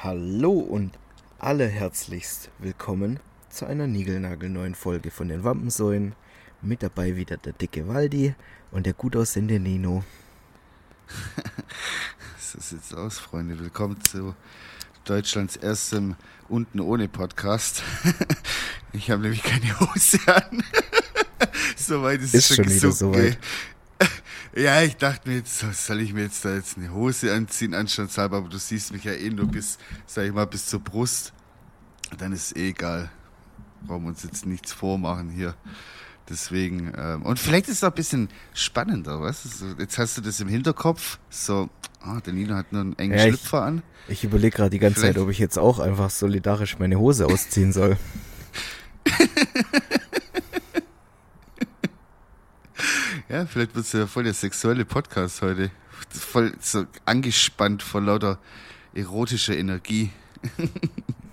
Hallo und alle herzlichst willkommen zu einer niegelnagelneuen Folge von den Wampensäulen. Mit dabei wieder der dicke Waldi und der gut aussehende Nino. so sieht's aus, Freunde. Willkommen zu Deutschlands erstem Unten ohne Podcast. ich habe nämlich keine Hose an. Soweit ist, ist es schon wieder soweit. Ja, ich dachte mir jetzt, soll ich mir jetzt da jetzt eine Hose anziehen, anstandshalber, aber du siehst mich ja eh nur bis, sag ich mal, bis zur Brust. Dann ist eh egal. Brauchen wir uns jetzt nichts vormachen hier. Deswegen, ähm, und vielleicht ist es auch ein bisschen spannender, weißt du? Jetzt hast du das im Hinterkopf, so, ah, der Nino hat nur einen engen ja, Schlüpfer an. Ich überlege gerade die ganze vielleicht. Zeit, ob ich jetzt auch einfach solidarisch meine Hose ausziehen soll. Ja, vielleicht wird es ja voll der sexuelle Podcast heute. Voll so angespannt vor lauter erotischer Energie.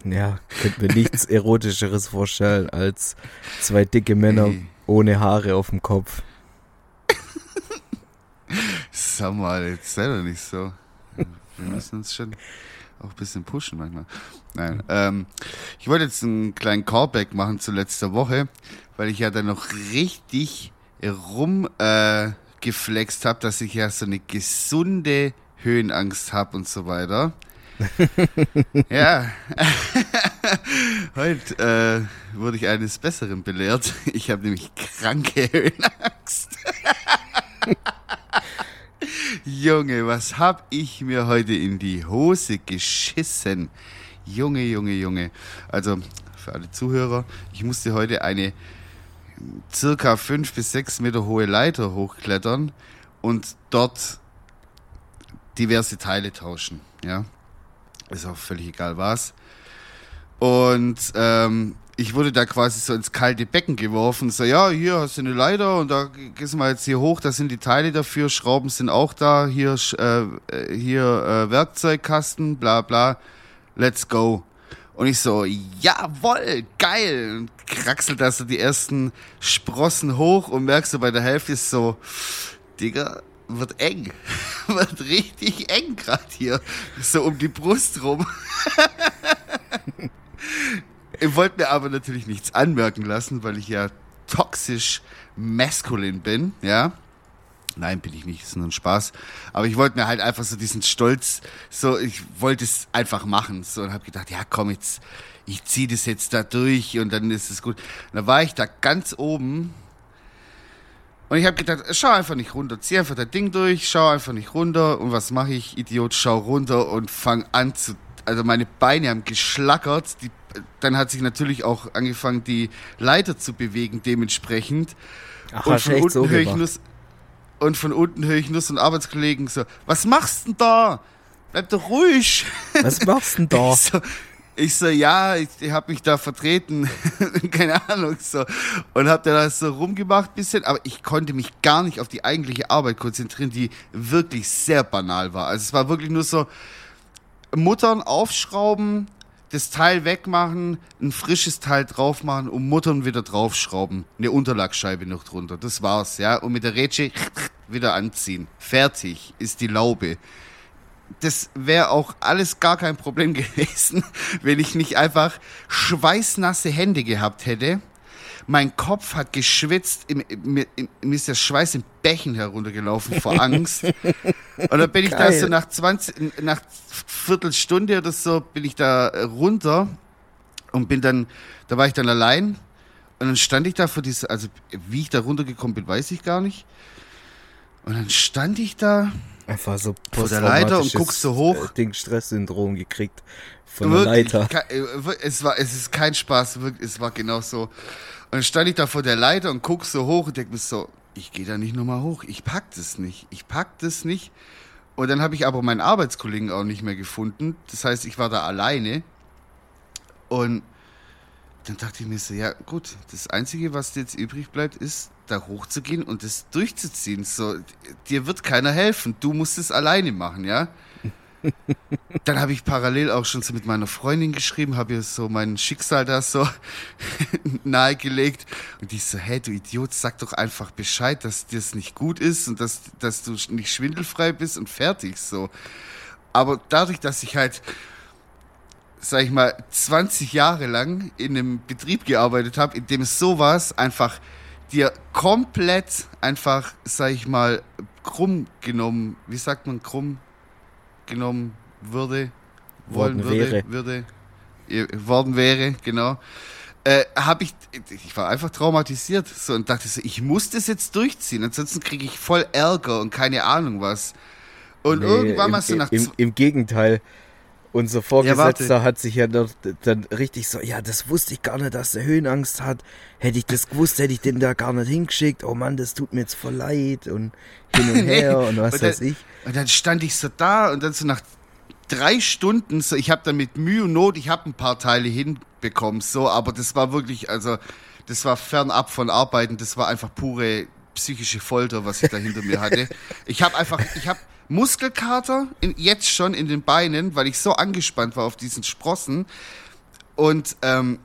Ja, könnte mir nichts Erotischeres vorstellen als zwei dicke Männer hey. ohne Haare auf dem Kopf. Sag mal, jetzt sei doch nicht so. Wir müssen uns schon auch ein bisschen pushen manchmal. Nein, ähm, ich wollte jetzt einen kleinen Callback machen zu letzter Woche, weil ich ja dann noch richtig rumgeflext äh, habe, dass ich ja so eine gesunde Höhenangst habe und so weiter. ja, heute äh, wurde ich eines Besseren belehrt. Ich habe nämlich kranke Höhenangst. Junge, was hab ich mir heute in die Hose geschissen? Junge, Junge, Junge. Also für alle Zuhörer, ich musste heute eine circa fünf bis sechs Meter hohe Leiter hochklettern und dort diverse Teile tauschen. Ja, ist auch völlig egal was. Und ähm, ich wurde da quasi so ins kalte Becken geworfen. So, ja, hier hast du eine Leiter und da gehst du mal jetzt hier hoch, da sind die Teile dafür, Schrauben sind auch da, hier, äh, hier äh, Werkzeugkasten, bla bla, let's go. Und ich so, jawoll, geil. Und kraxelt da so die ersten Sprossen hoch und merkst du bei der Hälfte ist so, Digga, wird eng. wird richtig eng gerade hier. So um die Brust rum. ich wollte mir aber natürlich nichts anmerken lassen, weil ich ja toxisch maskulin bin, ja. Nein, bin ich nicht, ist nur ein Spaß. Aber ich wollte mir halt einfach so diesen Stolz, so, ich wollte es einfach machen. So, und habe gedacht, ja komm, jetzt, ich ziehe das jetzt da durch und dann ist es gut. Und da war ich da ganz oben und ich habe gedacht, schau einfach nicht runter, zieh einfach das Ding durch, schau einfach nicht runter. Und was mache ich, Idiot, schau runter und fang an zu, also meine Beine haben geschlackert, die, dann hat sich natürlich auch angefangen, die Leiter zu bewegen dementsprechend. Ach, und von unten so höre ich nur, und von unten höre ich nur so einen Arbeitskollegen so, was machst denn da? Bleib doch ruhig. Was machst denn da? Ich so, ich so ja, ich, ich habe mich da vertreten, keine Ahnung, so. Und hab da so rumgemacht bisschen, aber ich konnte mich gar nicht auf die eigentliche Arbeit konzentrieren, die wirklich sehr banal war. Also es war wirklich nur so, Muttern aufschrauben, das Teil wegmachen, ein frisches Teil drauf machen und Muttern wieder draufschrauben. Eine Unterlagsscheibe noch drunter. Das war's, ja. Und mit der Rätsche wieder anziehen. Fertig ist die Laube. Das wäre auch alles gar kein Problem gewesen, wenn ich nicht einfach schweißnasse Hände gehabt hätte mein Kopf hat geschwitzt, mir, ist der Schweiß in Bächen heruntergelaufen vor Angst. Und dann bin ich Geil. da so nach 20, nach Viertelstunde oder so, bin ich da runter und bin dann, da war ich dann allein. Und dann stand ich da vor dieser, also wie ich da runtergekommen bin, weiß ich gar nicht. Und dann stand ich da Einfach so vor der Leiter und guckst so hoch. Äh, Ding Stresssyndrom gekriegt von wirklich, der Leiter. Äh, es war, es ist kein Spaß, wirklich, es war genau so. Dann stand ich da vor der Leiter und guck so hoch und denk mir so, ich gehe da nicht nochmal hoch. Ich pack das nicht. Ich pack das nicht. Und dann habe ich aber meinen Arbeitskollegen auch nicht mehr gefunden. Das heißt, ich war da alleine. Und dann dachte ich mir so, ja gut, das Einzige, was jetzt übrig bleibt, ist, da hochzugehen und das durchzuziehen. So, dir wird keiner helfen. Du musst es alleine machen, ja? Dann habe ich parallel auch schon so mit meiner Freundin geschrieben, habe ihr so mein Schicksal da so nahegelegt. Und die so, hey, du Idiot, sag doch einfach Bescheid, dass dir es nicht gut ist und dass, dass du nicht schwindelfrei bist und fertig so. Aber dadurch, dass ich halt sag ich mal, 20 Jahre lang in einem Betrieb gearbeitet habe, in dem sowas einfach dir komplett einfach, sag ich mal, krumm genommen, wie sagt man krumm genommen würde, wollen Worden würde, wäre. würde, äh, worden wäre, genau. Äh, habe ich, ich war einfach traumatisiert so und dachte so, ich muss das jetzt durchziehen, ansonsten kriege ich voll Ärger und keine Ahnung was. Und Nee, irgendwann im, mal so nach im, im Gegenteil. Unser. Vorgesetzter hat sich ja dort dann richtig so, ja, das wusste ich gar nicht, dass er Höhenangst hat. Hätte ich das gewusst, hätte ich den da gar nicht hingeschickt. Oh Mann, das tut mir jetzt voll leid und hin und her und was und dann- weiß ich. Und dann stand ich so da und dann so nach drei Stunden, so ich habe dann mit Mühe und Not, ich habe ein paar Teile hinbekommen, so, aber das war wirklich, also das war fernab von Arbeiten, das war einfach pure psychische Folter, was ich da hinter mir hatte. Ich habe einfach, ich habe Muskelkater in, jetzt schon in den Beinen, weil ich so angespannt war auf diesen Sprossen und ähm,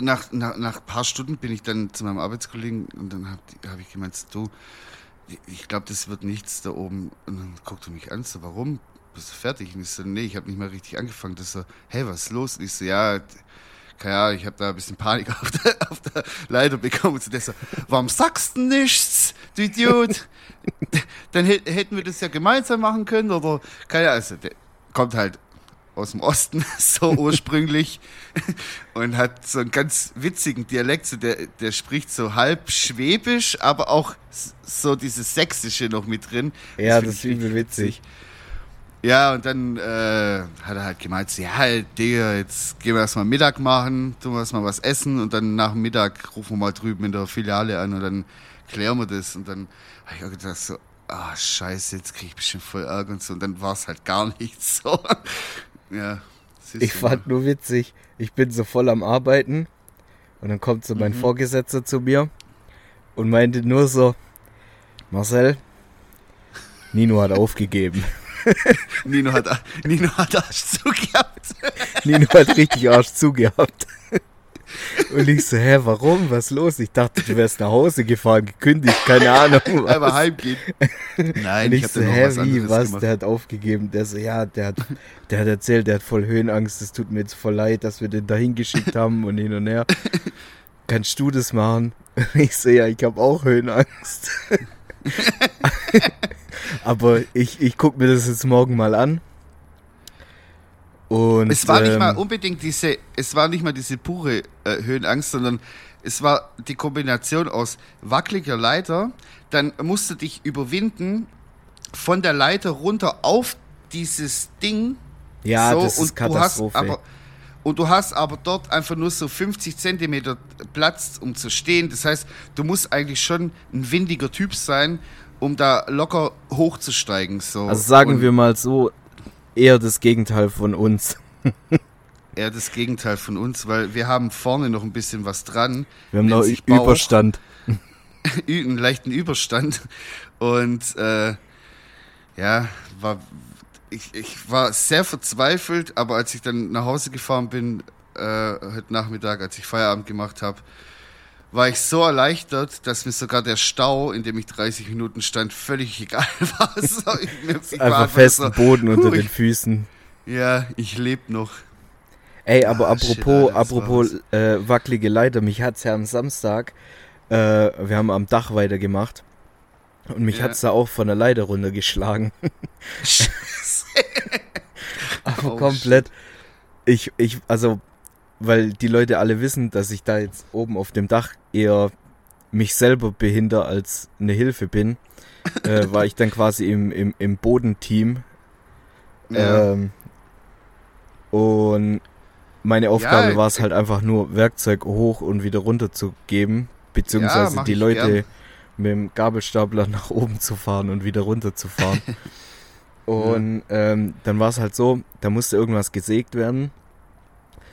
nach, nach, nach ein paar Stunden bin ich dann zu meinem Arbeitskollegen und dann habe hab ich gemeint, du, ich glaube, das wird nichts da oben. Und dann guckt er mich an, so, warum? Bist du fertig? Und ich so, nee, ich habe nicht mal richtig angefangen. Das so, hey, was ist los? Und ich so, ja, keine Ahnung, ich habe da ein bisschen Panik auf der, auf der Leiter bekommen. Und so, warum sagst du nichts, du Idiot? Dann hä- hätten wir das ja gemeinsam machen können oder, keine Ahnung, also, der kommt halt aus dem Osten, so ursprünglich, und hat so einen ganz witzigen Dialekt, so der, der spricht so halb schwäbisch, aber auch so dieses Sächsische noch mit drin. Ja, das ich ist übel richtig witzig. Ja, und dann äh, hat er halt gemeint, ja, Digga, jetzt gehen wir erstmal Mittag machen, tun wir erstmal was essen und dann nach dem Mittag rufen wir mal drüben in der Filiale an und dann klären wir das. Und dann habe ich auch gedacht, so, ah, scheiße, jetzt krieg ich bestimmt voll Ärger und so. Und dann war es halt gar nicht so. ja. Ich fand nur witzig, ich bin so voll am Arbeiten und dann kommt so mein Mhm. Vorgesetzter zu mir und meinte nur so, Marcel, Nino hat aufgegeben. Nino hat, Nino hat Arsch zugehabt. Nino hat richtig Arsch zugehabt. Und ich so, hä, warum? Was los? Ich dachte, du wärst nach Hause gefahren, gekündigt, keine Ahnung. Einmal Was. heimgehen. Nein, Und ich hab so, hä, was wie, was? gemacht. Der hat aufgegeben. Der so, ja, der hat, der hat erzählt, der hat voll Höhenangst. Es tut mir jetzt voll leid, dass wir den dahin geschickt haben und hin und her. Kannst du das machen? Ich so, ja, ich habe auch Höhenangst. Aber ich, ich guck mir das jetzt morgen mal an. Und, Es war nicht ähm, mal unbedingt diese, es war nicht mal diese pure äh, Höhenangst, sondern es war die Kombination aus wackeliger Leiter, dann musst du dich überwinden von der Leiter runter auf dieses Ding. Ja, so, das ist Katastrophe. Hast aber, und du hast aber dort einfach nur so 50 Zentimeter Platz, um zu stehen. Das heißt, du musst eigentlich schon ein windiger Typ sein, um da locker hochzusteigen. So. also sagen und wir mal so, eher das Gegenteil von uns. eher das Gegenteil von uns, weil wir haben vorne noch ein bisschen was dran. Wir haben noch. Überstand. Einen leichten Überstand. Und äh, ja, war, ich, ich war sehr verzweifelt, aber als ich dann nach Hause gefahren bin, äh, heute Nachmittag, als ich Feierabend gemacht habe, war ich so erleichtert, dass mir sogar der Stau, in dem ich 30 Minuten stand, völlig egal war. So, ich, ich Einfach festen so, Boden unter puh, den ich- Füßen. Ja, ich lebe noch. Ey, aber Ah, shit, apropos, war apropos äh, wackelige Leiter, mich hat's ja am Samstag, äh, wir haben am Dach weitergemacht und mich Ja. hat's da auch von der Leiter runtergeschlagen. aber Oh, komplett. Ich, ich, also, weil die Leute alle wissen, dass ich da jetzt oben auf dem Dach eher mich selber behinder als eine Hilfe bin, äh, war ich dann quasi im, im, im Bodenteam Ja. ähm, und meine Aufgabe Ja, war es halt einfach nur Werkzeug hoch und wieder runter zu geben, beziehungsweise mach die Leute gern. mit dem Gabelstapler nach oben zu fahren und wieder runter zu fahren. Und ähm, dann war es halt so, da musste irgendwas gesägt werden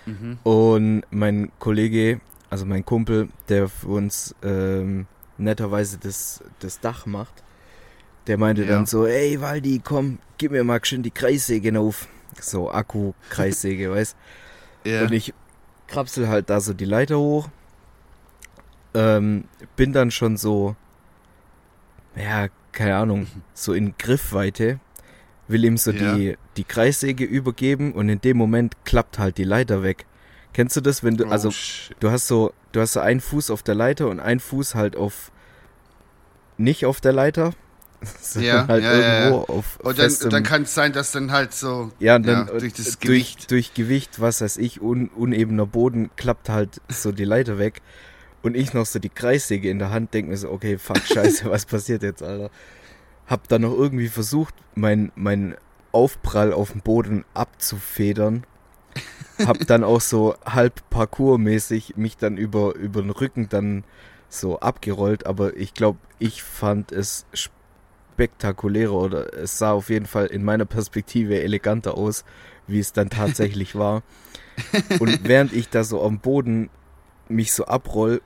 Mhm. und mein Kollege, also mein Kumpel, der für uns ähm, netterweise das, das Dach macht, der meinte Ja. dann so, ey Waldi, komm, gib mir mal schön die Kreissäge auf. So Akku-Kreissäge, weißt Ja. Und ich krapsel halt da so die Leiter hoch. Ähm, bin dann schon so, ja, keine Ahnung, so in Griffweite, will ihm so Ja. die, die Kreissäge übergeben und in dem Moment klappt halt die Leiter weg. Kennst du das, wenn du, also oh, shit. du hast so, du hast so einen Fuß auf der Leiter und einen Fuß halt auf, nicht auf der Leiter, Ja, halt ja, ja, irgendwo auf Und dann, dann kann es sein, dass dann halt so ja, dann ja, durch das durch, Gewicht. durch Gewicht, was weiß ich, un, unebener Boden, klappt halt so die Leiter weg. Und ich noch so die Kreissäge in der Hand, denke mir so, okay, fuck, scheiße, was passiert jetzt, Alter? Hab dann noch irgendwie versucht, mein, mein Aufprall auf dem Boden abzufedern. Hab dann auch so halb parkourmäßig mich dann über, über den Rücken dann so abgerollt, aber ich glaube, ich fand es spektakulärer oder es sah auf jeden Fall in meiner Perspektive eleganter aus, wie es dann tatsächlich war. Und während ich da so am Boden mich so abroll,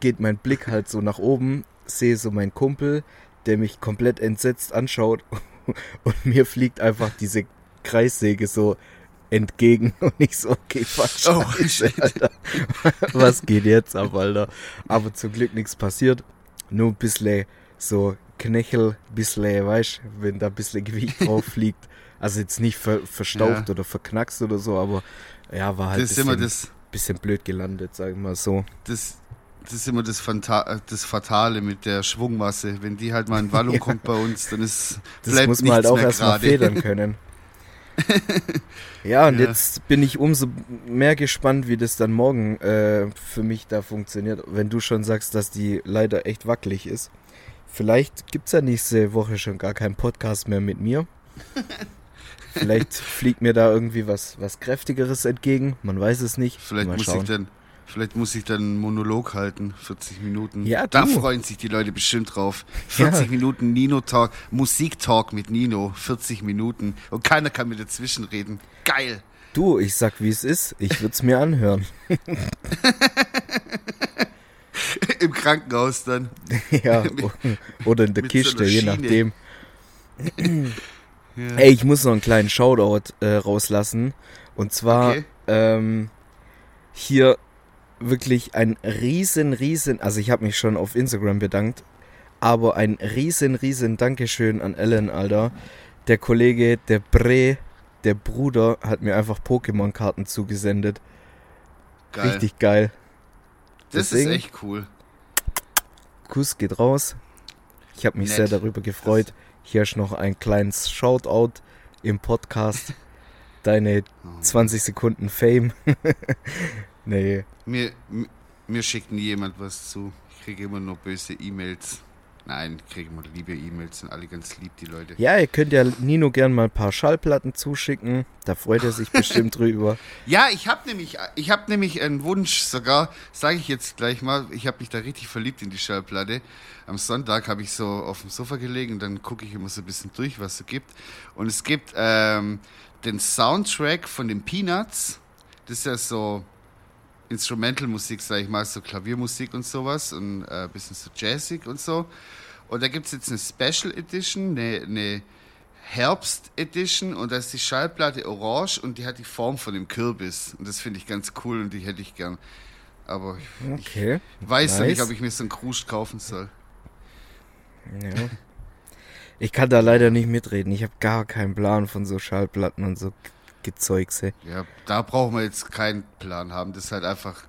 geht mein Blick halt so nach oben, sehe so meinen Kumpel, der mich komplett entsetzt anschaut und mir fliegt einfach diese Kreissäge so entgegen und ich so, okay, fuck, Oh. Was geht jetzt ab, Alter? Aber zum Glück nichts passiert. Nur ein bisschen so Knöchel, bisschen, weißt wenn da ein bisschen Gewicht drauf fliegt. Also jetzt nicht ver verstaucht Ja. oder verknackst oder so, aber ja, war halt ist bisschen, bisschen blöd gelandet, sagen wir mal so. das, das ist immer das, Fanta das Fatale mit der Schwungmasse. Wenn die halt mal in Wallung Ja. kommt bei uns, dann ist Das bleibt muss man halt auch erstmal federn können. ja, und Ja. jetzt bin ich umso mehr gespannt, wie das dann morgen äh, für mich da funktioniert, wenn du schon sagst, dass die leider echt wackelig ist. Vielleicht gibt's ja nächste Woche schon gar keinen Podcast mehr mit mir. Vielleicht fliegt mir da irgendwie was, was Kräftigeres entgegen. Man weiß es nicht. Vielleicht muss ich dann, vielleicht muss ich dann einen Monolog halten, 40 Minuten. Ja, da du. freuen sich die Leute bestimmt drauf. Ja. 40 Minuten Nino Talk, Musik Talk mit Nino, 40 Minuten und keiner kann mir dazwischen reden. Geil. Du, ich sag, wie es ist. Ich würde es mir anhören. Im Krankenhaus dann. ja, oder in der so Kiste, einer je nachdem. Ja. Ey, ich muss noch einen kleinen Shoutout äh, rauslassen. Und zwar Okay. ähm, hier wirklich ein riesen, riesen, also ich habe mich schon auf Instagram bedankt, aber ein riesen, riesen Dankeschön an Ellen, Alter. Der Kollege, der Bre, der Bruder, hat mir einfach Pokémon-Karten zugesendet. Geil. Richtig geil. das deswegen- ist echt cool. Kuss geht raus. Ich habe mich Nett. sehr darüber gefreut. Hier ist noch ein kleines Shoutout im Podcast. Deine Oh. 20 Sekunden Fame. nee. Mir, mir, mir schickt nie jemand was zu. Ich kriege immer nur böse E-Mails. Nein, ich kriege immer liebe E-Mails, sind alle ganz lieb, die Leute. Ja, ihr könnt ja Nino gern mal ein paar Schallplatten zuschicken. Da freut er sich bestimmt drüber. Ja, ich habe nämlich, ich habe nämlich einen Wunsch sogar, sage ich jetzt gleich mal, ich habe mich da richtig verliebt in die Schallplatte. Am Sonntag habe ich so auf dem Sofa gelegen und dann gucke ich immer so ein bisschen durch, was es so gibt. Und es gibt ähm, den Soundtrack von den Peanuts. Das ist ja so Instrumental-Musik, sage ich mal, so Klaviermusik und sowas und äh, ein bisschen so jazzig und so. Und da gibt es jetzt eine Special Edition, eine, eine Herbst Edition und da ist die Schallplatte orange und die hat die Form von dem Kürbis. Und das finde ich ganz cool und die hätte ich gern. Aber ich Okay. weiß noch Nice. nicht, ob ich mir so einen Kruscht kaufen soll. Ja. Ich kann da leider nicht mitreden. Ich habe gar keinen Plan von so Schallplatten und so Gezeugse. Ja, da brauchen wir jetzt keinen Plan haben. Das ist halt einfach,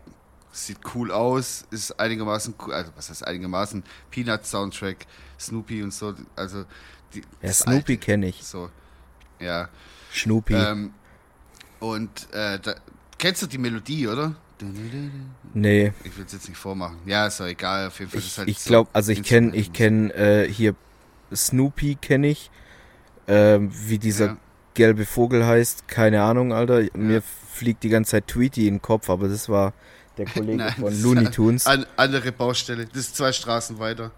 sieht cool aus, ist einigermaßen cool, also was heißt einigermaßen, Peanut Soundtrack, Snoopy und so, also die, Ja, Snoopy kenne ich. So, ja. Snoopy. Ähm, und äh, da, kennst du die Melodie, oder? nee. Ich will es jetzt nicht vormachen. Ja, ist doch egal. Auf jeden Fall ist Ich, halt ich so glaube, also ich kenne ich kenn, äh, hier Snoopy kenne ich. Ähm, wie dieser Ja. Gelbe Vogel heißt, keine Ahnung, Alter. Mir fliegt die ganze Zeit Tweety in den Kopf, aber das war der Kollege Nein, von Looney Tunes. An, andere Baustelle. Das ist zwei Straßen weiter.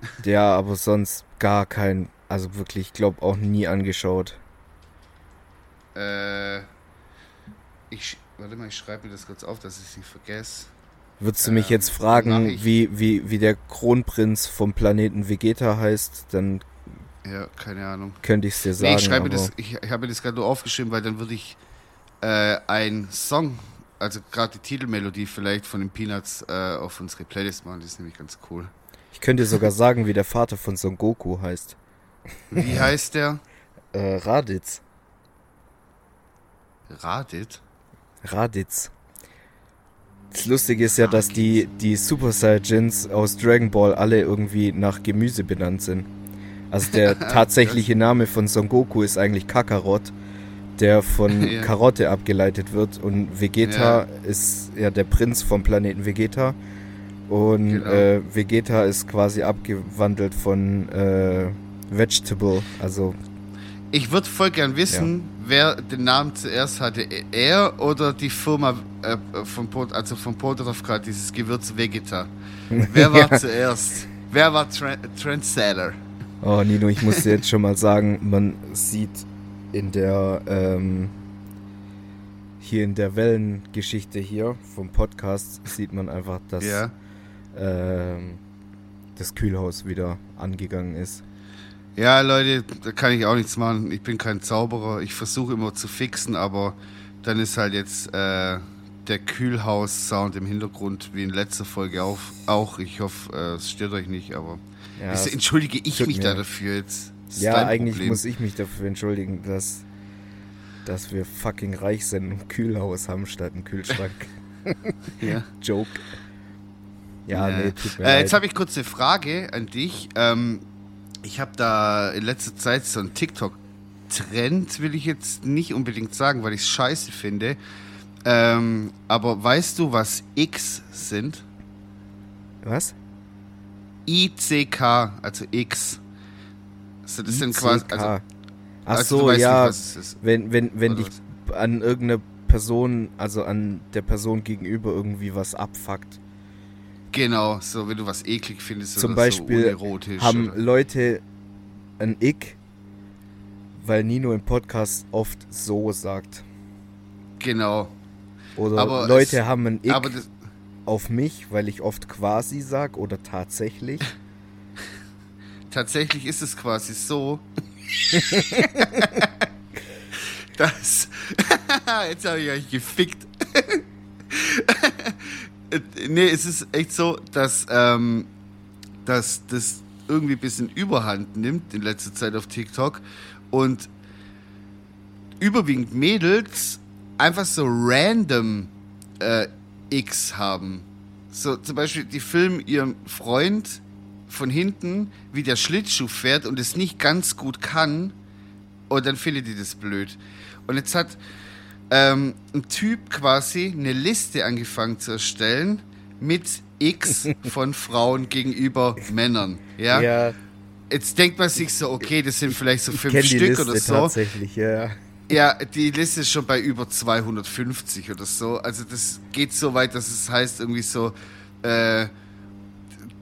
Ja, aber sonst gar kein, also wirklich, ich glaube auch nie angeschaut. Äh, ich, warte mal, ich schreibe mir das kurz auf, dass ich es nicht vergesse. Würdest du mich Ähm, jetzt fragen, wie, wie, wie der Kronprinz vom Planeten Vegeta heißt, dann Ja, keine Ahnung. könnte ich es dir sagen. Nee, ich schreibe das, ich, ich habe mir das gerade nur aufgeschrieben, weil dann würde ich äh, einen Song, also gerade die Titelmelodie vielleicht von den Peanuts äh, auf unsere Playlist machen. Das ist nämlich ganz cool. Ich könnte dir sogar sagen, wie der Vater von Son Goku heißt. Wie heißt der? Äh, Raditz. Raditz? Raditz. Das Lustige ist ja, dass die, die Super Saiyajins aus Dragon Ball alle irgendwie nach Gemüse benannt sind. Also der tatsächliche Name von Son Goku ist eigentlich Kakarot, der von ja. Karotte abgeleitet wird. Und Vegeta ja. ist ja der Prinz vom Planeten Vegeta. Und genau. äh, Vegeta ist quasi abgewandelt von äh, Vegetable, also. Ich würde voll gern wissen, ja. wer den Namen zuerst hatte. Er oder die Firma äh, von Pot, also von Potrovka, dieses Gewürz Vegeta. Wer war ja. zuerst? Wer war Trendsetter? Oh, Nino, ich muss dir jetzt schon mal sagen, man sieht in der ähm, hier in der Wellengeschichte hier vom Podcast sieht man einfach, dass ja. ähm, das Kühlhaus wieder angegangen ist. Ja, Leute, da kann ich auch nichts machen. Ich bin kein Zauberer. Ich versuche immer zu fixen, aber dann ist halt jetzt äh, der Kühlhaus-Sound im Hintergrund wie in letzter Folge auch. auch. Ich hoffe, äh, es stört euch nicht, aber ja, ist, entschuldige ich mich mir. da dafür jetzt. Ja, eigentlich Problem. muss ich mich dafür entschuldigen, dass, dass wir fucking reich sind und ein Kühlhaus haben statt einen Kühlschrank. ja. Joke. Ja, ja. nee, tut mir äh, Jetzt habe ich kurz eine Frage an dich. Ähm, ich habe da in letzter Zeit so einen TikTok-Trend, will ich jetzt nicht unbedingt sagen, weil ich es scheiße finde. Ähm, aber weißt du, was X sind? Was? ICK, also X. Also das sind quasi. Also, Ach also so, ja. Nicht, wenn wenn, wenn dich was? an irgendeine Person, also an der Person gegenüber irgendwie was abfuckt. Genau, so wenn du was eklig findest Zum Beispiel so haben oder? Leute ein Ick, weil Nino im Podcast oft so sagt. Genau. Oder aber Leute es, haben ein Ick auf mich, weil ich oft quasi sag oder tatsächlich. tatsächlich ist es quasi so, dass jetzt habe ich euch gefickt. Nee, es ist echt so, dass, ähm, dass das irgendwie ein bisschen Überhand nimmt in letzter Zeit auf TikTok und überwiegend Mädels einfach so random äh, X haben. So zum Beispiel, die filmen ihren Freund von hinten, wie der Schlittschuh fährt und es nicht ganz gut kann und dann findet die das blöd. Und jetzt hat ähm, ein Typ quasi eine Liste angefangen zu erstellen mit X von Frauen gegenüber Männern. Ja? ja. Jetzt denkt man sich so, okay, das sind vielleicht so fünf Stück Liste oder so. Tatsächlich, ja. Ja, die Liste ist schon bei über 250 oder so. Also das geht so weit, dass es heißt irgendwie so, äh,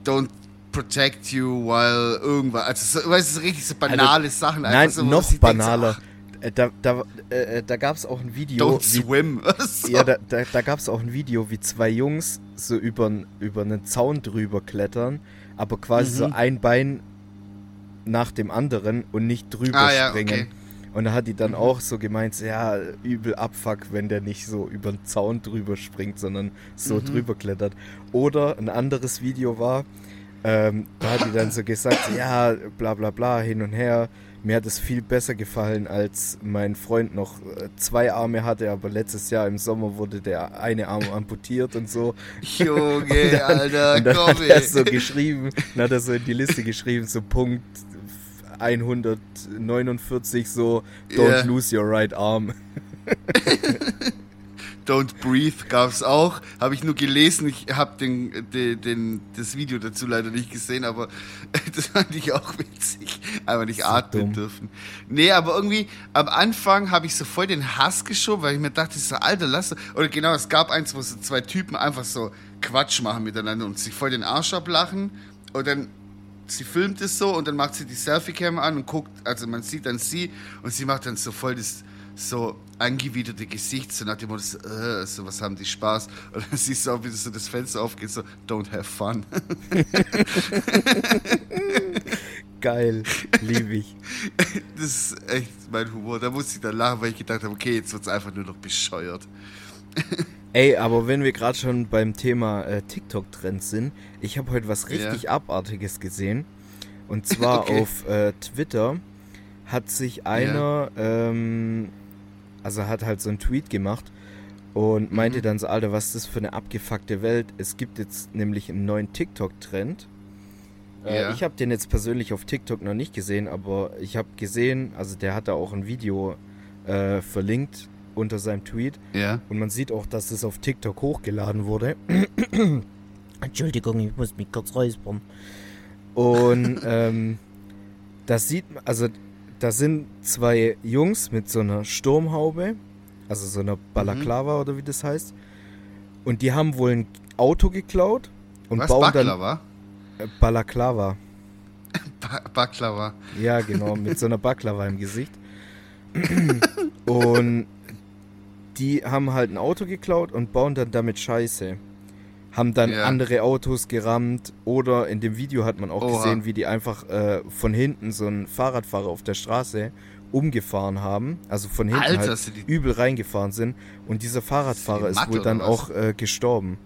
don't protect you while irgendwas. Also so, weißt du, richtig so banale also, Sachen. Nein, so, noch banaler. Äh, da, da, äh, da gab es auch ein Video. Don't wie, swim. so. Ja, da, da, da gab es auch ein Video, wie zwei Jungs so über, über einen Zaun drüber klettern, aber quasi mhm. so ein Bein nach dem anderen und nicht drüber ah, springen. Ja, okay. Und da hat die dann mhm. auch so gemeint, ja, übel Abfuck, wenn der nicht so über den Zaun drüber springt, sondern so mhm. drüber klettert. Oder ein anderes Video war, ähm, da hat die dann so gesagt, ja, bla bla bla, hin und her mir hat es viel besser gefallen, als mein Freund noch äh, zwei Arme hatte, aber letztes Jahr im Sommer wurde der eine Arm amputiert und so. Junge, und dann, Alter, und dann komm, hat er so geschrieben, dann hat er so in die Liste geschrieben, so Punkt 149, so Don't yeah. lose your right arm. Don't Breathe gab es auch. Habe ich nur gelesen. Ich habe den, den, den, das Video dazu leider nicht gesehen, aber das fand ich auch witzig. Aber nicht so atmen dumm. dürfen. Nee, aber irgendwie am Anfang habe ich so voll den Hass geschoben, weil ich mir dachte, so, Alter, lass. Oder genau, es gab eins, wo so zwei Typen einfach so Quatsch machen miteinander und sich voll den Arsch ablachen. Und dann sie filmt es so und dann macht sie die Selfie-Cam an und guckt, also man sieht dann sie und sie macht dann so voll das so angewiderte Gesicht, so nach dem Motto, äh, so was haben die Spaß. Und dann siehst du auch, wie so das Fenster aufgeht, so, don't have fun. Geil, liebe ich. Das ist echt mein Humor. Da musste ich dann lachen, weil ich gedacht habe, okay, jetzt wird es einfach nur noch bescheuert. Ey, aber wenn wir gerade schon beim Thema äh, TikTok-Trends sind, ich habe heute was richtig ja. Abartiges gesehen. Und zwar okay. auf äh, Twitter hat sich einer, ähm, also hat halt so einen Tweet gemacht und meinte Mhm. dann so, Alter, was ist das für eine abgefuckte Welt? Es gibt jetzt nämlich einen neuen TikTok-Trend. Äh, Ja. Ich habe den jetzt persönlich auf TikTok noch nicht gesehen, aber ich habe gesehen, also der hat da auch ein Video äh, verlinkt unter seinem Tweet Ja. und man sieht auch, dass es auf TikTok hochgeladen wurde. Entschuldigung, ich muss mich kurz räuspern. Und ähm, das sieht man, also da sind zwei Jungs mit so einer Sturmhaube, also so einer Balaklava oder wie das heißt. Und die haben wohl ein Auto geklaut und Was? bauen Baklava? dann äh, Balaklava. Ba Baklava. Ja, genau, mit so einer Baklava im Gesicht. Und die haben halt ein Auto geklaut und bauen dann damit Scheiße. Haben dann Ja. andere Autos gerammt oder in dem Video hat man auch Oha. gesehen, wie die einfach äh, von hinten so einen Fahrradfahrer auf der Straße umgefahren haben. Also von hinten Alter, halt übel reingefahren sind. Und dieser Fahrradfahrer ist Mathe wohl dann auch äh, gestorben.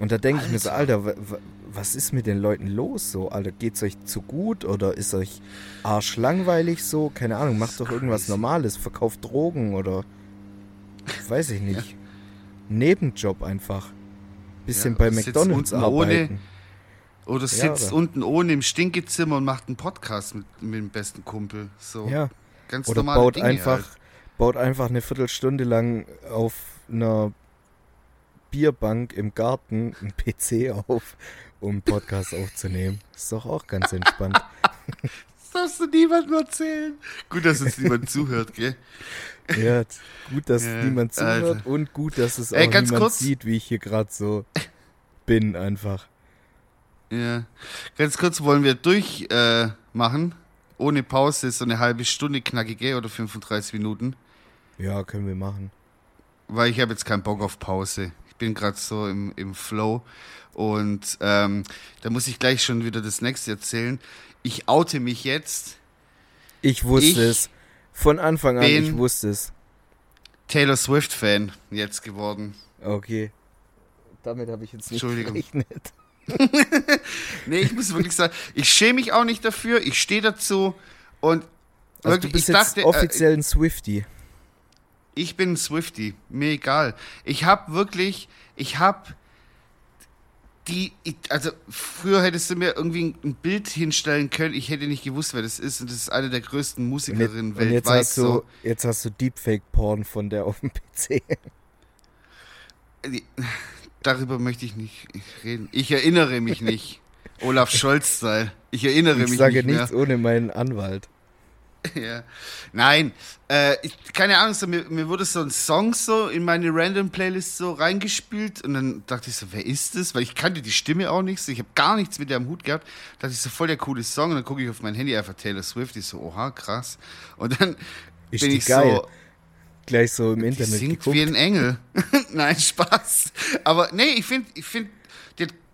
Und da denke ich mir so, Alter. Alter, wa- wa- was ist mit den Leuten los so? Alter, geht's euch zu gut oder ist euch arschlangweilig so? Keine Ahnung, macht doch irgendwas. Normales, verkauft Drogen oder weiß ich nicht. Nebenjob einfach. Bisschen Ja, bei McDonalds unten ohne- arbeiten. Oder sitzt Ja, oder- unten ohne im Stinkezimmer und macht einen Podcast mit, mit dem besten Kumpel. So Ja. ganz Oder normale baut Dinge einfach, Halt. baut einfach eine Viertelstunde lang auf einer Bierbank im Garten einen PC auf, um einen Podcast aufzunehmen. Ist doch auch ganz entspannt. Das darfst du niemandem erzählen. Gut, dass uns niemand zuhört, gell? Ja, gut, dass Ja, niemand zuhört Alter. und gut, dass es auch Ey, niemand kurz. sieht, wie ich hier gerade so bin einfach. Ja. Ganz kurz wollen wir durchmachen. Äh, machen. Ohne Pause, so eine halbe Stunde knackige oder 35 Minuten. Ja, können wir machen. Weil ich habe jetzt keinen Bock auf Pause. Ich bin gerade so im, im Flow. Und ähm, da muss ich gleich schon wieder das nächste erzählen. Ich oute mich jetzt. Ich wusste Ich es. Von Anfang an, bin- ich wusste es. Taylor Swift-Fan jetzt geworden. Okay. Damit habe ich jetzt nicht Entschuldigung. gerechnet. Nee, ich muss wirklich sagen, ich schäme mich auch nicht dafür. Ich stehe dazu. Und Also wirklich, du bist ich jetzt dachte, äh, offiziell ein Swifty. Ich bin ein Swifty, mir egal. Ich hab wirklich, ich hab die, ich, also früher hättest du mir irgendwie ein Bild hinstellen können, ich hätte nicht gewusst, wer das ist und das ist eine der größten Und Musikerinnen jetzt, und jetzt weltweit. hast du, so. jetzt hast du Deepfake-Porn von der auf dem PC. Darüber möchte ich nicht reden. Ich erinnere mich nicht. Olaf Scholz-Style. Ich erinnere Ich mich sage nicht mehr. nichts ohne meinen Anwalt. Ja. Nein, äh, ich, keine Ahnung, so, mir, mir wurde so ein Song so in meine Random Playlist so reingespielt und dann dachte ich so, wer ist das? Weil ich kannte die Stimme auch nicht so, ich habe gar nichts mit der am Hut gehabt. Da dachte ich so, voll der coole Song und dann gucke ich auf mein Handy einfach Taylor Swift, ich so, oha, krass. Und dann Ist bin die ich geil. so, Gleich so im die Internet singt geguckt. wie ein Engel. Nein, Spaß. Aber nee, ich finde, ich finde, die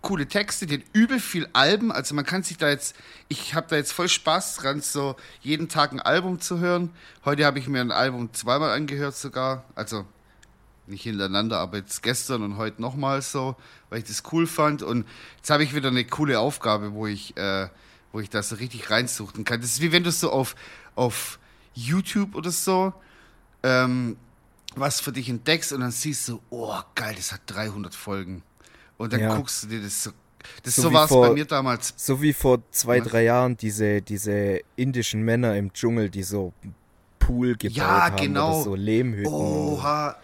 coole Texte, hat übel viel Alben. Also man kann sich da jetzt, ich habe da jetzt voll Spaß dran, so jeden Tag ein Album zu hören. Heute habe ich mir ein Album zweimal angehört sogar. Also nicht hintereinander, aber jetzt gestern und heute nochmal so, weil ich das cool fand. Und jetzt habe ich wieder eine coole Aufgabe, wo ich, äh, wo ich da so richtig reinsuchen kann. Das ist wie wenn du so auf, auf YouTube oder so ähm, was für dich entdeckst und dann siehst du, oh geil, das hat 300 Folgen. Und dann Ja. guckst du dir das so. Das So so war es bei mir damals. So wie vor zwei, drei Jahren diese, diese indischen Männer im Dschungel, die so Pool gebaut Ja, haben genau. oder so Lehmhütten. Oha,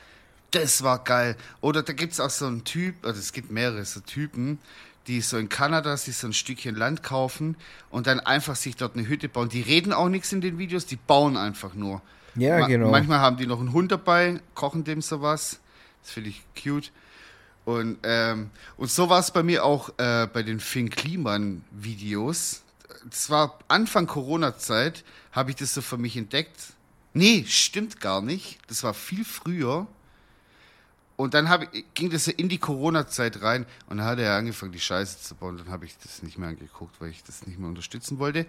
das war geil. Oder da gibt es auch so einen Typ, also es gibt mehrere so Typen, die so in Kanada sich so ein Stückchen Land kaufen und dann einfach sich dort eine Hütte bauen. Die reden auch nichts in den Videos, die bauen einfach nur. Ja, Ma- genau. Manchmal haben die noch einen Hund dabei, kochen dem sowas. Das finde ich cute. Und, ähm, und so war es bei mir auch äh, bei den Finn Kliman-Videos. Das war Anfang Corona-Zeit, habe ich das so für mich entdeckt. Nee, stimmt gar nicht. Das war viel früher. Und dann hab, ging das in die Corona-Zeit rein und dann hat er angefangen, die Scheiße zu bauen. Dann habe ich das nicht mehr angeguckt, weil ich das nicht mehr unterstützen wollte.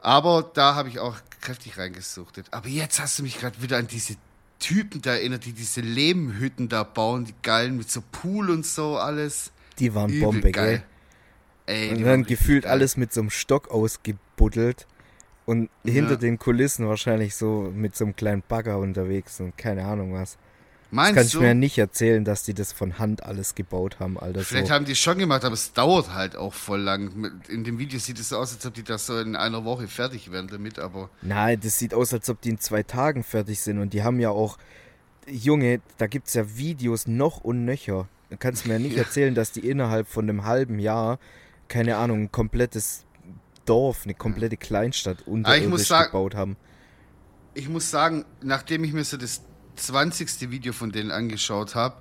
Aber da habe ich auch kräftig reingesuchtet. Aber jetzt hast du mich gerade wieder an diese Typen da erinnert, die diese Lehmhütten da bauen, die geilen mit so Pool und so alles. Die waren Übel Bombe, geil. Ey, Und die dann gefühlt geil. alles mit so einem Stock ausgebuddelt. Und Ja. hinter den Kulissen wahrscheinlich so mit so einem kleinen Bagger unterwegs und keine Ahnung was. Das Meinst kann ich du? mir nicht erzählen, dass die das von Hand alles gebaut haben, Alter. Vielleicht so. haben die es schon gemacht, aber es dauert halt auch voll lang. In dem Video sieht es so aus, als ob die das so in einer Woche fertig wären damit, aber Nein, das sieht aus, als ob die in zwei Tagen fertig sind. Und die haben ja auch, Junge, da gibt's ja Videos noch und nöcher. Du kannst mir ja nicht Ja. erzählen, dass die innerhalb von einem halben Jahr, keine Ahnung, ein komplettes Dorf, eine komplette Kleinstadt muss unterirdisch gebaut haben. ich muss sagen, nachdem ich mir so das 20. Video von denen angeschaut habe,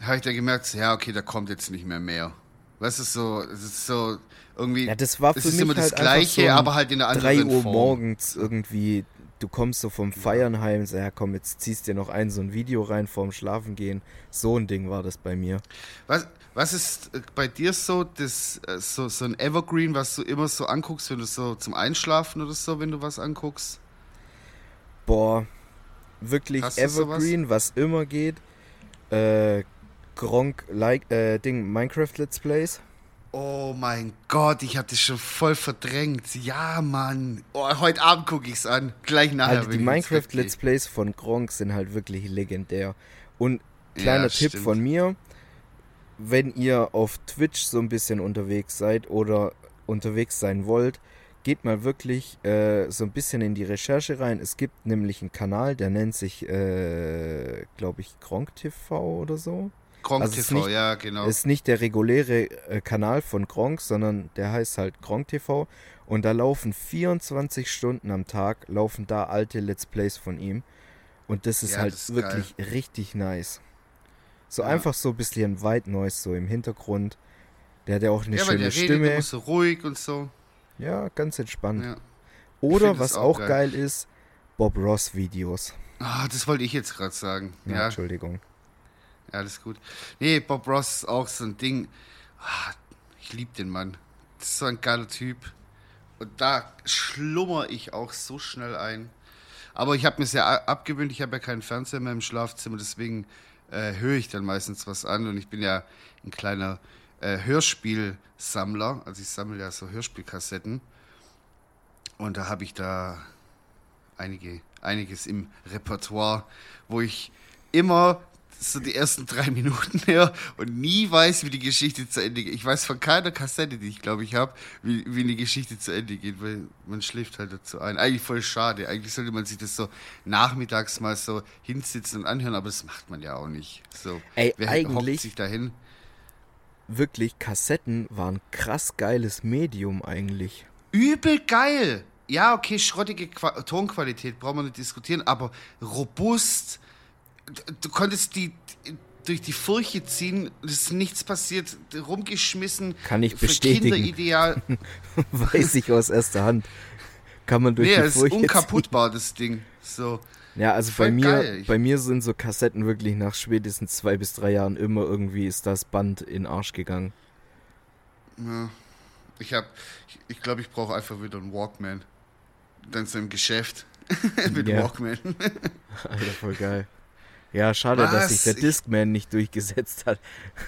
habe ich da gemerkt, ja, okay, da kommt jetzt nicht mehr mehr. Weißt du, so, es ist so irgendwie, Ja, das war für es ist mich immer halt das Gleiche, so aber halt in 3 anderen Uhr Form. morgens irgendwie, du kommst so vom Feiern heim, so, ja komm, jetzt ziehst dir noch ein so ein Video rein vorm Schlafen gehen. So ein Ding war das bei mir. Was, was ist äh, bei dir so, das, äh, so, so ein Evergreen, was du immer so anguckst, wenn du so zum Einschlafen oder so, wenn du was anguckst? Boah, wirklich Hast? Evergreen, was immer geht. Äh, Gronk, like, äh, Ding, Minecraft Let's Plays. Oh mein Gott, ich hatte schon voll verdrängt. Ja, Mann. Oh, heute Abend gucke ich's an. Gleich nachher. Wenn die Minecraft. Let's Plays von Gronk sind halt wirklich legendär. Und kleiner Ja, Tipp stimmt. von mir, wenn ihr auf Twitch so ein bisschen unterwegs seid oder unterwegs sein wollt, geht mal wirklich äh, so ein bisschen in die Recherche rein. Es gibt nämlich einen Kanal, der nennt sich, äh, glaube ich, Gronk TV oder so. Gronk Also TV, nicht- ja, genau. Ist nicht der reguläre äh, Kanal von Gronk, sondern der heißt halt Gronk TV. Und da laufen 24 Stunden am Tag, laufen da alte Let's Plays von ihm. Und das ist Ja, halt das ist wirklich richtig nice. So Ja. einfach so ein bisschen White Noise so im Hintergrund. Der hat ja auch eine ja, weil schöne der redet Stimme. immer so ruhig und so. Ja, ganz entspannt. Ja. Oder was auch auch geil. ist, Bob Ross Videos. Ah, das wollte ich jetzt gerade sagen. Ja, Ja, Entschuldigung. ja, alles gut. Nee, Bob Ross ist auch so ein Ding. Ah, ich liebe den Mann. Das ist so ein geiler Typ. Und da schlummer ich auch so schnell ein. Aber ich habe mir sehr abgewöhnt, ich habe ja keinen Fernseher mehr im Schlafzimmer, deswegen äh, höre ich dann meistens was an. Und ich bin ja ein kleiner äh, Hörspielsammler. Also ich sammle ja so Hörspielkassetten. Und da habe ich da einige, einiges im Repertoire, wo ich immer so die ersten drei Minuten her und nie weiß, wie die Geschichte zu Ende geht. Ich weiß von keiner Kassette, die ich glaube ich habe, wie, wie eine Geschichte zu Ende geht, weil man schläft halt dazu ein. Eigentlich voll schade. Eigentlich sollte man sich das so nachmittags mal so hinsitzen und anhören, aber das macht man ja auch nicht. So, Ey, wer eigentlich- hockt sich dahin? Wirklich, Kassetten waren krass geiles Medium eigentlich. Übel geil. Ja, okay, schrottige Qua Tonqualität brauchen wir nicht diskutieren, aber robust. Du, konntest die durch die Furche ziehen, es ist nichts passiert, rumgeschmissen. Kann ich für bestätigen. Kinder ideal. Weiß ich aus erster Hand. Kann man durch nee, die ist Furche ziehen. unkaputtbar, das Ding. So. Ja, also Voll bei mir, geil. Bei mir sind so Kassetten wirklich nach spätestens zwei bis drei Jahren immer irgendwie ist das Band in den Arsch gegangen. Ja. Ich hab, ich, ich glaube, ich brauche einfach wieder einen Walkman. Dann so im Geschäft. Mit Ja. Walkman. Alter, voll geil. Ja, schade, dass Was? sich der Discman nicht durchgesetzt hat.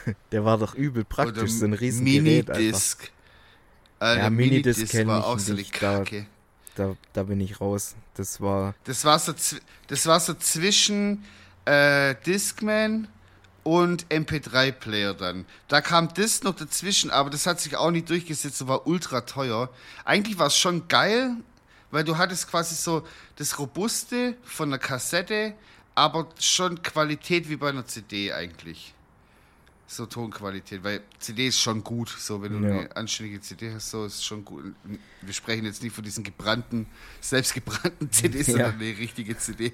Der war doch übel praktisch, Oder so ein einfach. Minidisc. Alter, Ja, Minidisc Minidisc kenn war auch so eine nicht, da- Kacke. Da, da bin ich raus. Das war, Das war so, das war so zwischen äh, Discman und MP3-Player dann. Da kam das noch dazwischen, aber das hat sich auch nicht durchgesetzt und war ultra teuer. Eigentlich war es schon geil, weil du hattest quasi so das Robuste von der Kassette, aber schon Qualität wie bei einer CD eigentlich. So Tonqualität, weil CD ist schon gut. So, wenn du Ja. eine anständige CD hast, so ist schon gut. Wir sprechen jetzt nicht von diesen gebrannten, selbstgebrannten CDs, Ja. sondern eine richtige CD.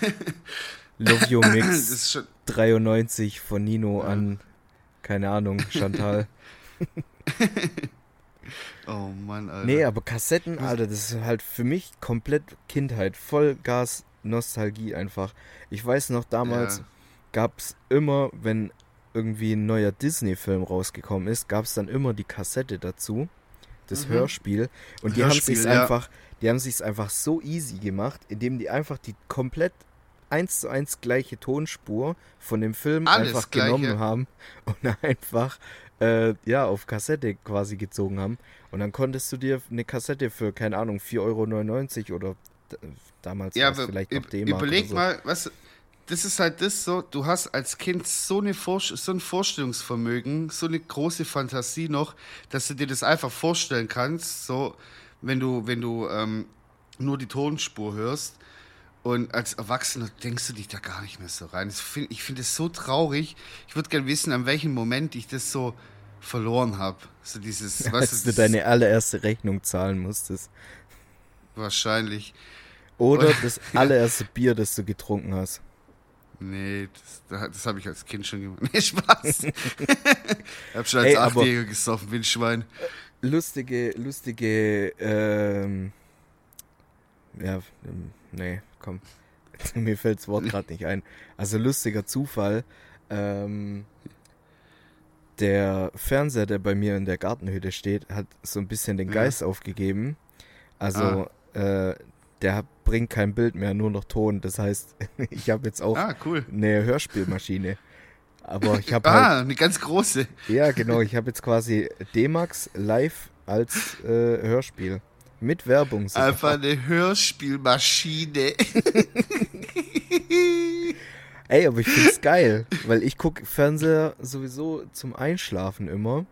Love Your Mix ist schon. 93 von Nino an, keine Ahnung, Chantal. Oh Mann, Alter. Nee, aber Kassetten, Alter, das ist halt für mich komplett Kindheit, Vollgas Nostalgie einfach. Ich weiß noch, damals Ja. gab's immer, wenn irgendwie ein neuer Disney-Film rausgekommen ist, gab's dann immer die Kassette dazu, das Mhm. Hörspiel. Und die haben Hörspiel, sich's ja. einfach, die haben sich's einfach so easy gemacht, indem die einfach die komplett eins zu eins gleiche Tonspur von dem Film Alles einfach gleiche. genommen haben und einfach äh, ja auf Kassette quasi gezogen haben. Und dann konntest du dir eine Kassette für, keine Ahnung, 4,99 Euro oder d- damals Ja, vielleicht noch D-Mark. überleg so. mal, was das ist halt das so, du hast als Kind so, eine Vor so ein Vorstellungsvermögen, so eine große Fantasie noch, dass du dir das einfach vorstellen kannst, so wenn du, wenn du ähm, nur die Tonspur hörst. Und als Erwachsener denkst du dich da gar nicht mehr so rein. Find, ich finde es so traurig. Ich würde gerne wissen, an welchem Moment ich das so verloren habe. So dieses, was Als du deine allererste Rechnung zahlen musstest. wahrscheinlich. Oder das allererste Bier, das du getrunken hast. Nee, das, das habe ich als Kind schon gemacht. Nee, Spaß. ich habe schon als Ey, Achtjähriger gesoffen, wie ein Schwein. Lustige, lustige, ähm, ja, ähm, nee, komm. Mir fällt das Wort gerade nicht ein. Also lustiger Zufall. Ähm, der Fernseher, der bei mir in der Gartenhütte steht, hat so ein bisschen den Ja. Geist aufgegeben. Also, äh, der bringt kein Bild mehr, nur noch Ton. Das heißt, ich habe jetzt auch Ah, cool. eine Hörspielmaschine. Aber ich habe halt, Ah, eine ganz große. ja genau, ich habe jetzt quasi D-Max live als äh, Hörspiel. Mit Werbung sogar. Einfach eine Hörspielmaschine. Ey, aber ich find's geil, weil ich guck Fernseher sowieso zum Einschlafen immer.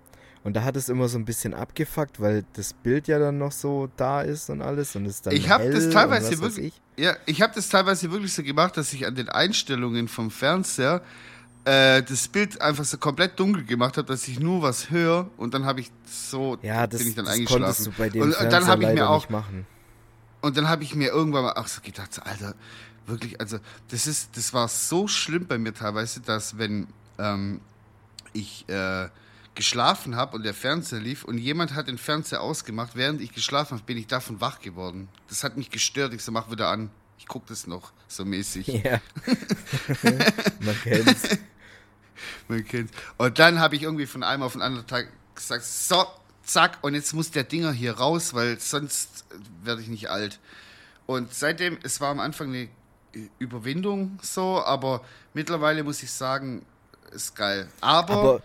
Und da hat es immer so ein bisschen abgefuckt, weil das Bild ja dann noch so da ist und alles und es dann Ich hab hell das teilweise wirklich- ich. Ja, ich habe das teilweise wirklich so gemacht, dass ich an den Einstellungen vom Fernseher äh, das Bild einfach so komplett dunkel gemacht habe, dass ich nur was höre und dann habe ich so Ja, das, bin ich dann das konntest eingeschlafen. du bei dem und, und Fernseher dann habe ich mir auch machen. Und dann habe ich mir irgendwann mal ach so gedacht, Alter, wirklich, also das ist, das war so schlimm bei mir teilweise, dass wenn ähm, ich äh, geschlafen habe und der Fernseher lief und jemand hat den Fernseher ausgemacht, während ich geschlafen habe, bin ich davon wach geworden. Das hat mich gestört. Ich so, mach wieder an. Ich guck das noch, so mäßig. Ja. Man kennt's. Man kennt's. Und dann habe ich irgendwie von einem auf den anderen Tag gesagt, so, zack, und jetzt muss der Dinger hier raus, weil sonst werde ich nicht alt. Und seitdem, es war am Anfang eine Überwindung so, aber mittlerweile muss ich sagen, ist geil. Aber, Aber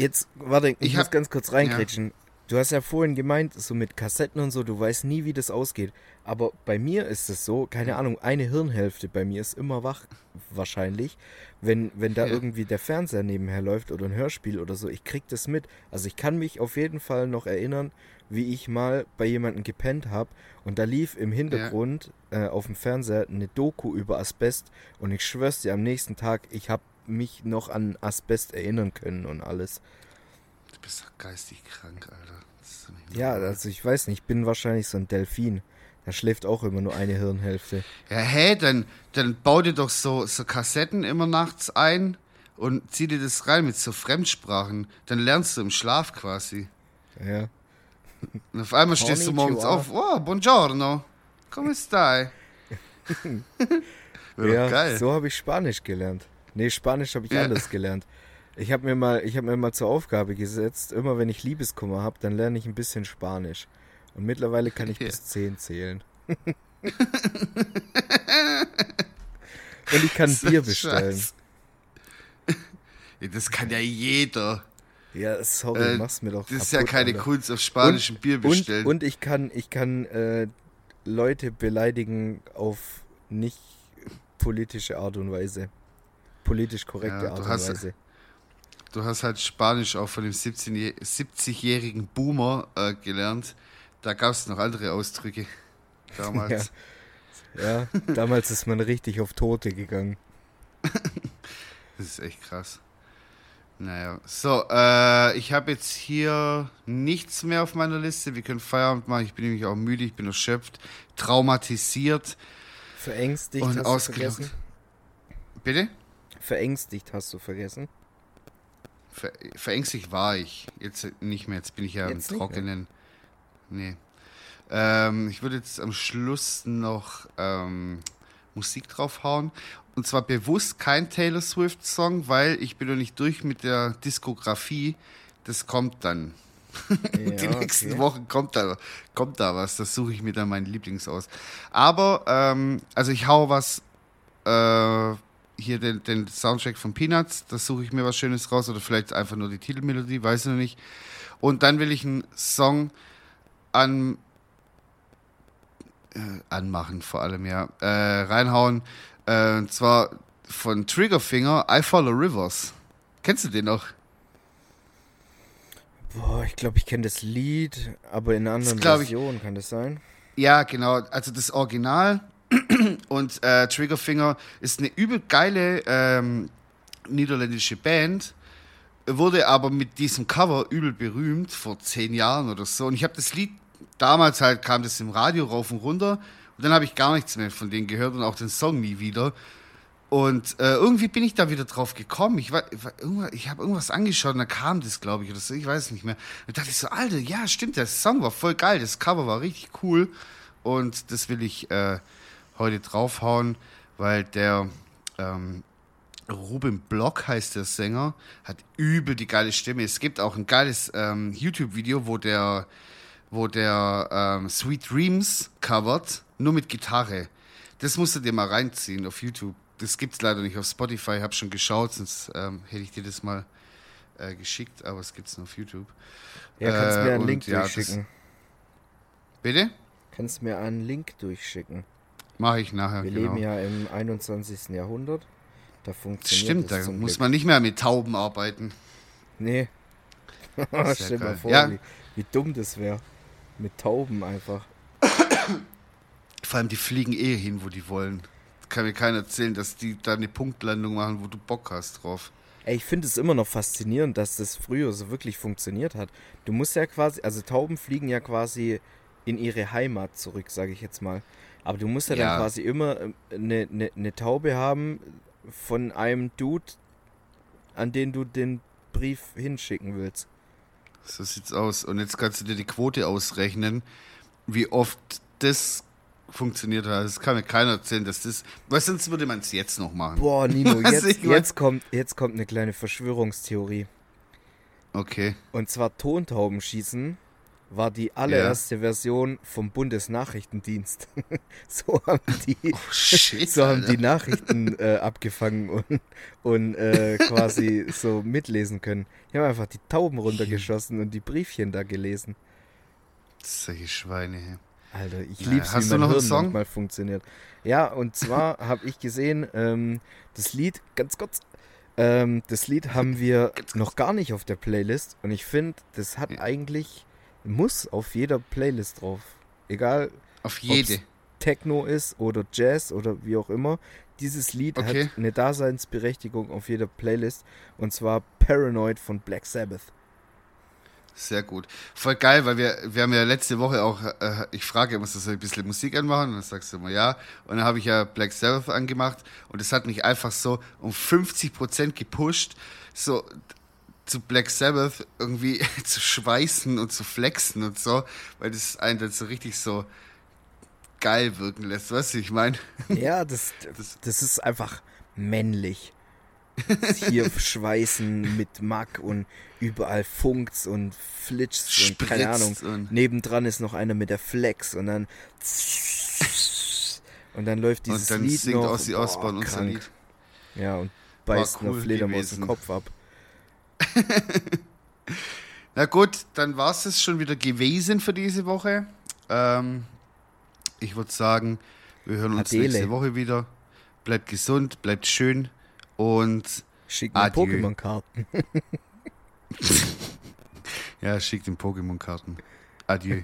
jetzt, warte, ich, Ich muss hab- ganz kurz reingrätschen. Du hast ja vorhin gemeint, so mit Kassetten und so, du weißt nie, wie das ausgeht. Aber bei mir ist es so, keine Ahnung, eine Hirnhälfte bei mir ist immer wach, wahrscheinlich. Wenn, wenn da Ja. irgendwie der Fernseher nebenher läuft oder ein Hörspiel oder so, ich krieg das mit. Also ich kann mich auf jeden Fall noch erinnern, wie ich mal bei jemandem gepennt habe und da lief im Hintergrund äh, auf dem Fernseher eine Doku über Asbest und ich schwör's dir, am nächsten Tag, ich habe mich noch an Asbest erinnern können und alles. du bist doch geistig krank, Alter. Ja, also ich weiß nicht, ich bin wahrscheinlich so ein Delfin. Da schläft auch immer nur eine Hirnhälfte. Ja, hä, dann, dann bau dir doch so, so Kassetten immer nachts ein und zieh dir das rein mit so Fremdsprachen. Dann lernst du im Schlaf quasi. Ja. Und auf einmal stehst du morgens auf. Oh, buongiorno. Come stai? Ja geil. so habe ich Spanisch gelernt. Nee, Spanisch habe ich Ja. alles gelernt. Ich habe mir mal, ich habe mir mal zur Aufgabe gesetzt, immer wenn ich Liebeskummer habe, dann lerne ich ein bisschen Spanisch. Und mittlerweile kann ich Ja. bis 10 zählen. Und ich kann Bier bestellen. Scheiß. Das kann ja jeder. Ja, sorry, Äh, machst mir doch. Das ist ja keine Alter. Kunst, auf Spanisch ein Bier bestellen. Und, und ich kann, ich kann äh, Leute beleidigen auf nicht politische Art und Weise. Politisch korrekte Ja, du Art und hast- Weise. du hast halt Spanisch auch von dem 17 70-jährigen Boomer äh, gelernt. Da gab es noch andere Ausdrücke damals. Ja, damals ist man richtig auf Tote gegangen. Das ist echt krass. Naja, so, äh, ich habe jetzt hier nichts mehr auf meiner Liste. Wir können Feierabend machen. Ich bin nämlich auch müde, ich bin erschöpft, traumatisiert Verängstigt und ausgelaugt. Bitte? Verängstigt hast du vergessen. Ver verängstigt war ich. Jetzt nicht mehr. Jetzt bin ich ja Jetzt im? Trockenen. Nee. Ähm, ich würde jetzt am Schluss noch ähm, Musik draufhauen. Und zwar bewusst kein Taylor Swift-Song, weil ich bin noch nicht durch mit der Diskografie. Das kommt dann. Die Ja, nächsten okay. Wochen kommt da, kommt da was. Das suche ich mir dann meinen Lieblings aus. Aber, ähm, also ich hau was äh, hier den, den Soundtrack von Peanuts, da suche ich mir was Schönes raus oder vielleicht einfach nur die Titelmelodie, weiß ich noch nicht. Und dann will ich einen Song an äh, anmachen, vor allem, ja, äh, reinhauen. Äh, und zwar von Triggerfinger, I Follow Rivers. Kennst du den noch? Boah, ich glaube, ich kenne das Lied, aber in einer anderen Das glaub ich- Version kann das sein? Ja, genau. Also das Original und äh, Triggerfinger ist eine übel geile ähm, niederländische Band, wurde aber mit diesem Cover übel berühmt vor zehn Jahren oder so. Und ich habe das Lied damals halt kam das im Radio rauf und runter und dann habe ich gar nichts mehr von denen gehört und auch den Song nie wieder. Und äh, irgendwie bin ich da wieder drauf gekommen. Ich, war, ich, habe irgendwas angeschaut und da kam das, glaube ich, oder so. Ich weiß es nicht mehr. Da dachte ich so, Alter, ja, stimmt, der Song war voll geil. Das Cover war richtig cool. Und das will ich äh, heute draufhauen, weil der ähm, Ruben Block heißt der Sänger, hat übel die geile Stimme. Es gibt auch ein geiles ähm, YouTube-Video, wo der, wo der ähm, Sweet Dreams covert, nur mit Gitarre. Das musst du dir mal reinziehen auf YouTube. Das gibt's leider nicht auf Spotify. Ich habe schon geschaut, sonst ähm, hätte ich dir das mal äh, geschickt, aber es gibt's nur auf YouTube. Ja, kannst Äh, mir einen und Link ja, das- durchschicken. Bitte? Kannst mir einen Link durchschicken. Mache ich nachher. Wir genau. leben ja im 21. Jahrhundert. Da funktioniert Stimmt, das da muss Glück. man nicht mehr mit Tauben arbeiten. Nee. Stell dir mal vor, Ja. wie, wie dumm das wäre. Mit Tauben einfach. Vor allem, die fliegen eh hin, wo die wollen. Kann mir keiner erzählen, dass die da eine Punktlandung machen, wo du Bock hast drauf. Ey, ich finde es immer noch faszinierend, dass das früher so wirklich funktioniert hat. Du musst ja quasi, also Tauben fliegen ja quasi in ihre Heimat zurück, sage ich jetzt mal. Aber du musst ja, Ja. dann quasi immer ähm, eine, eine, eine Taube haben von einem Dude, an den du den Brief hinschicken willst. So sieht's aus. Und jetzt kannst du dir die Quote ausrechnen, wie oft das funktioniert hat. Das kann mir keiner erzählen, dass das. Weil sonst würde man es jetzt noch machen. Boah, Nino, Was jetzt, jetzt, kommt, jetzt kommt eine kleine Verschwörungstheorie. Okay. Und zwar Tontaubenschießen war die allererste Version vom Bundesnachrichtendienst. so haben die, Oh, shit. so haben Alter. die Nachrichten äh, abgefangen und, und äh, quasi so mitlesen können. Die haben einfach die Tauben runtergeschossen und die Briefchen da gelesen. Solche Schweine. hey. Alter, ich Naja, lieb's, hast wie du mein noch einen Hirn Song? manchmal funktioniert. Ja, und zwar habe ich gesehen, ähm, das Lied, ganz kurz, ähm, das Lied haben wir noch gar nicht auf der Playlist und ich finde, das hat eigentlich, muss auf jeder Playlist drauf. Egal, Auf jede. Techno ist oder Jazz oder wie auch immer. Dieses Lied Okay. hat eine Daseinsberechtigung auf jeder Playlist und zwar Paranoid von Black Sabbath. Sehr gut. Voll geil, weil wir, wir haben ja letzte Woche auch, äh, ich frage immer, soll ich ein bisschen Musik anmachen? Und dann sagst du immer ja. Und dann habe ich ja Black Sabbath angemacht und es hat mich einfach so um 50% gepusht, so zu Black Sabbath irgendwie zu schweißen und zu flexen und so, weil das einen dann so richtig so geil wirken lässt, weißt du, ich meine? Ja, das, Das- das ist einfach männlich. Hier schweißen mit Mack und überall funkt's und flitscht und keine Ahnung. Und- Nebendran ist noch einer mit der Flex und dann und dann läuft dieses Und dann Lied singt noch. Ozzy Osbourne unser. Lied. Ja, und beißt cool einer Fledermaus den Kopf ab. Na gut, dann war es es schon wieder gewesen für diese Woche. Ähm, ich würde sagen, wir hören uns Adele. nächste Woche wieder. Bleibt gesund, bleibt schön und Schick mir. Pokémon-Karten. ja, schickt den Pokémon-Karten. Adieu.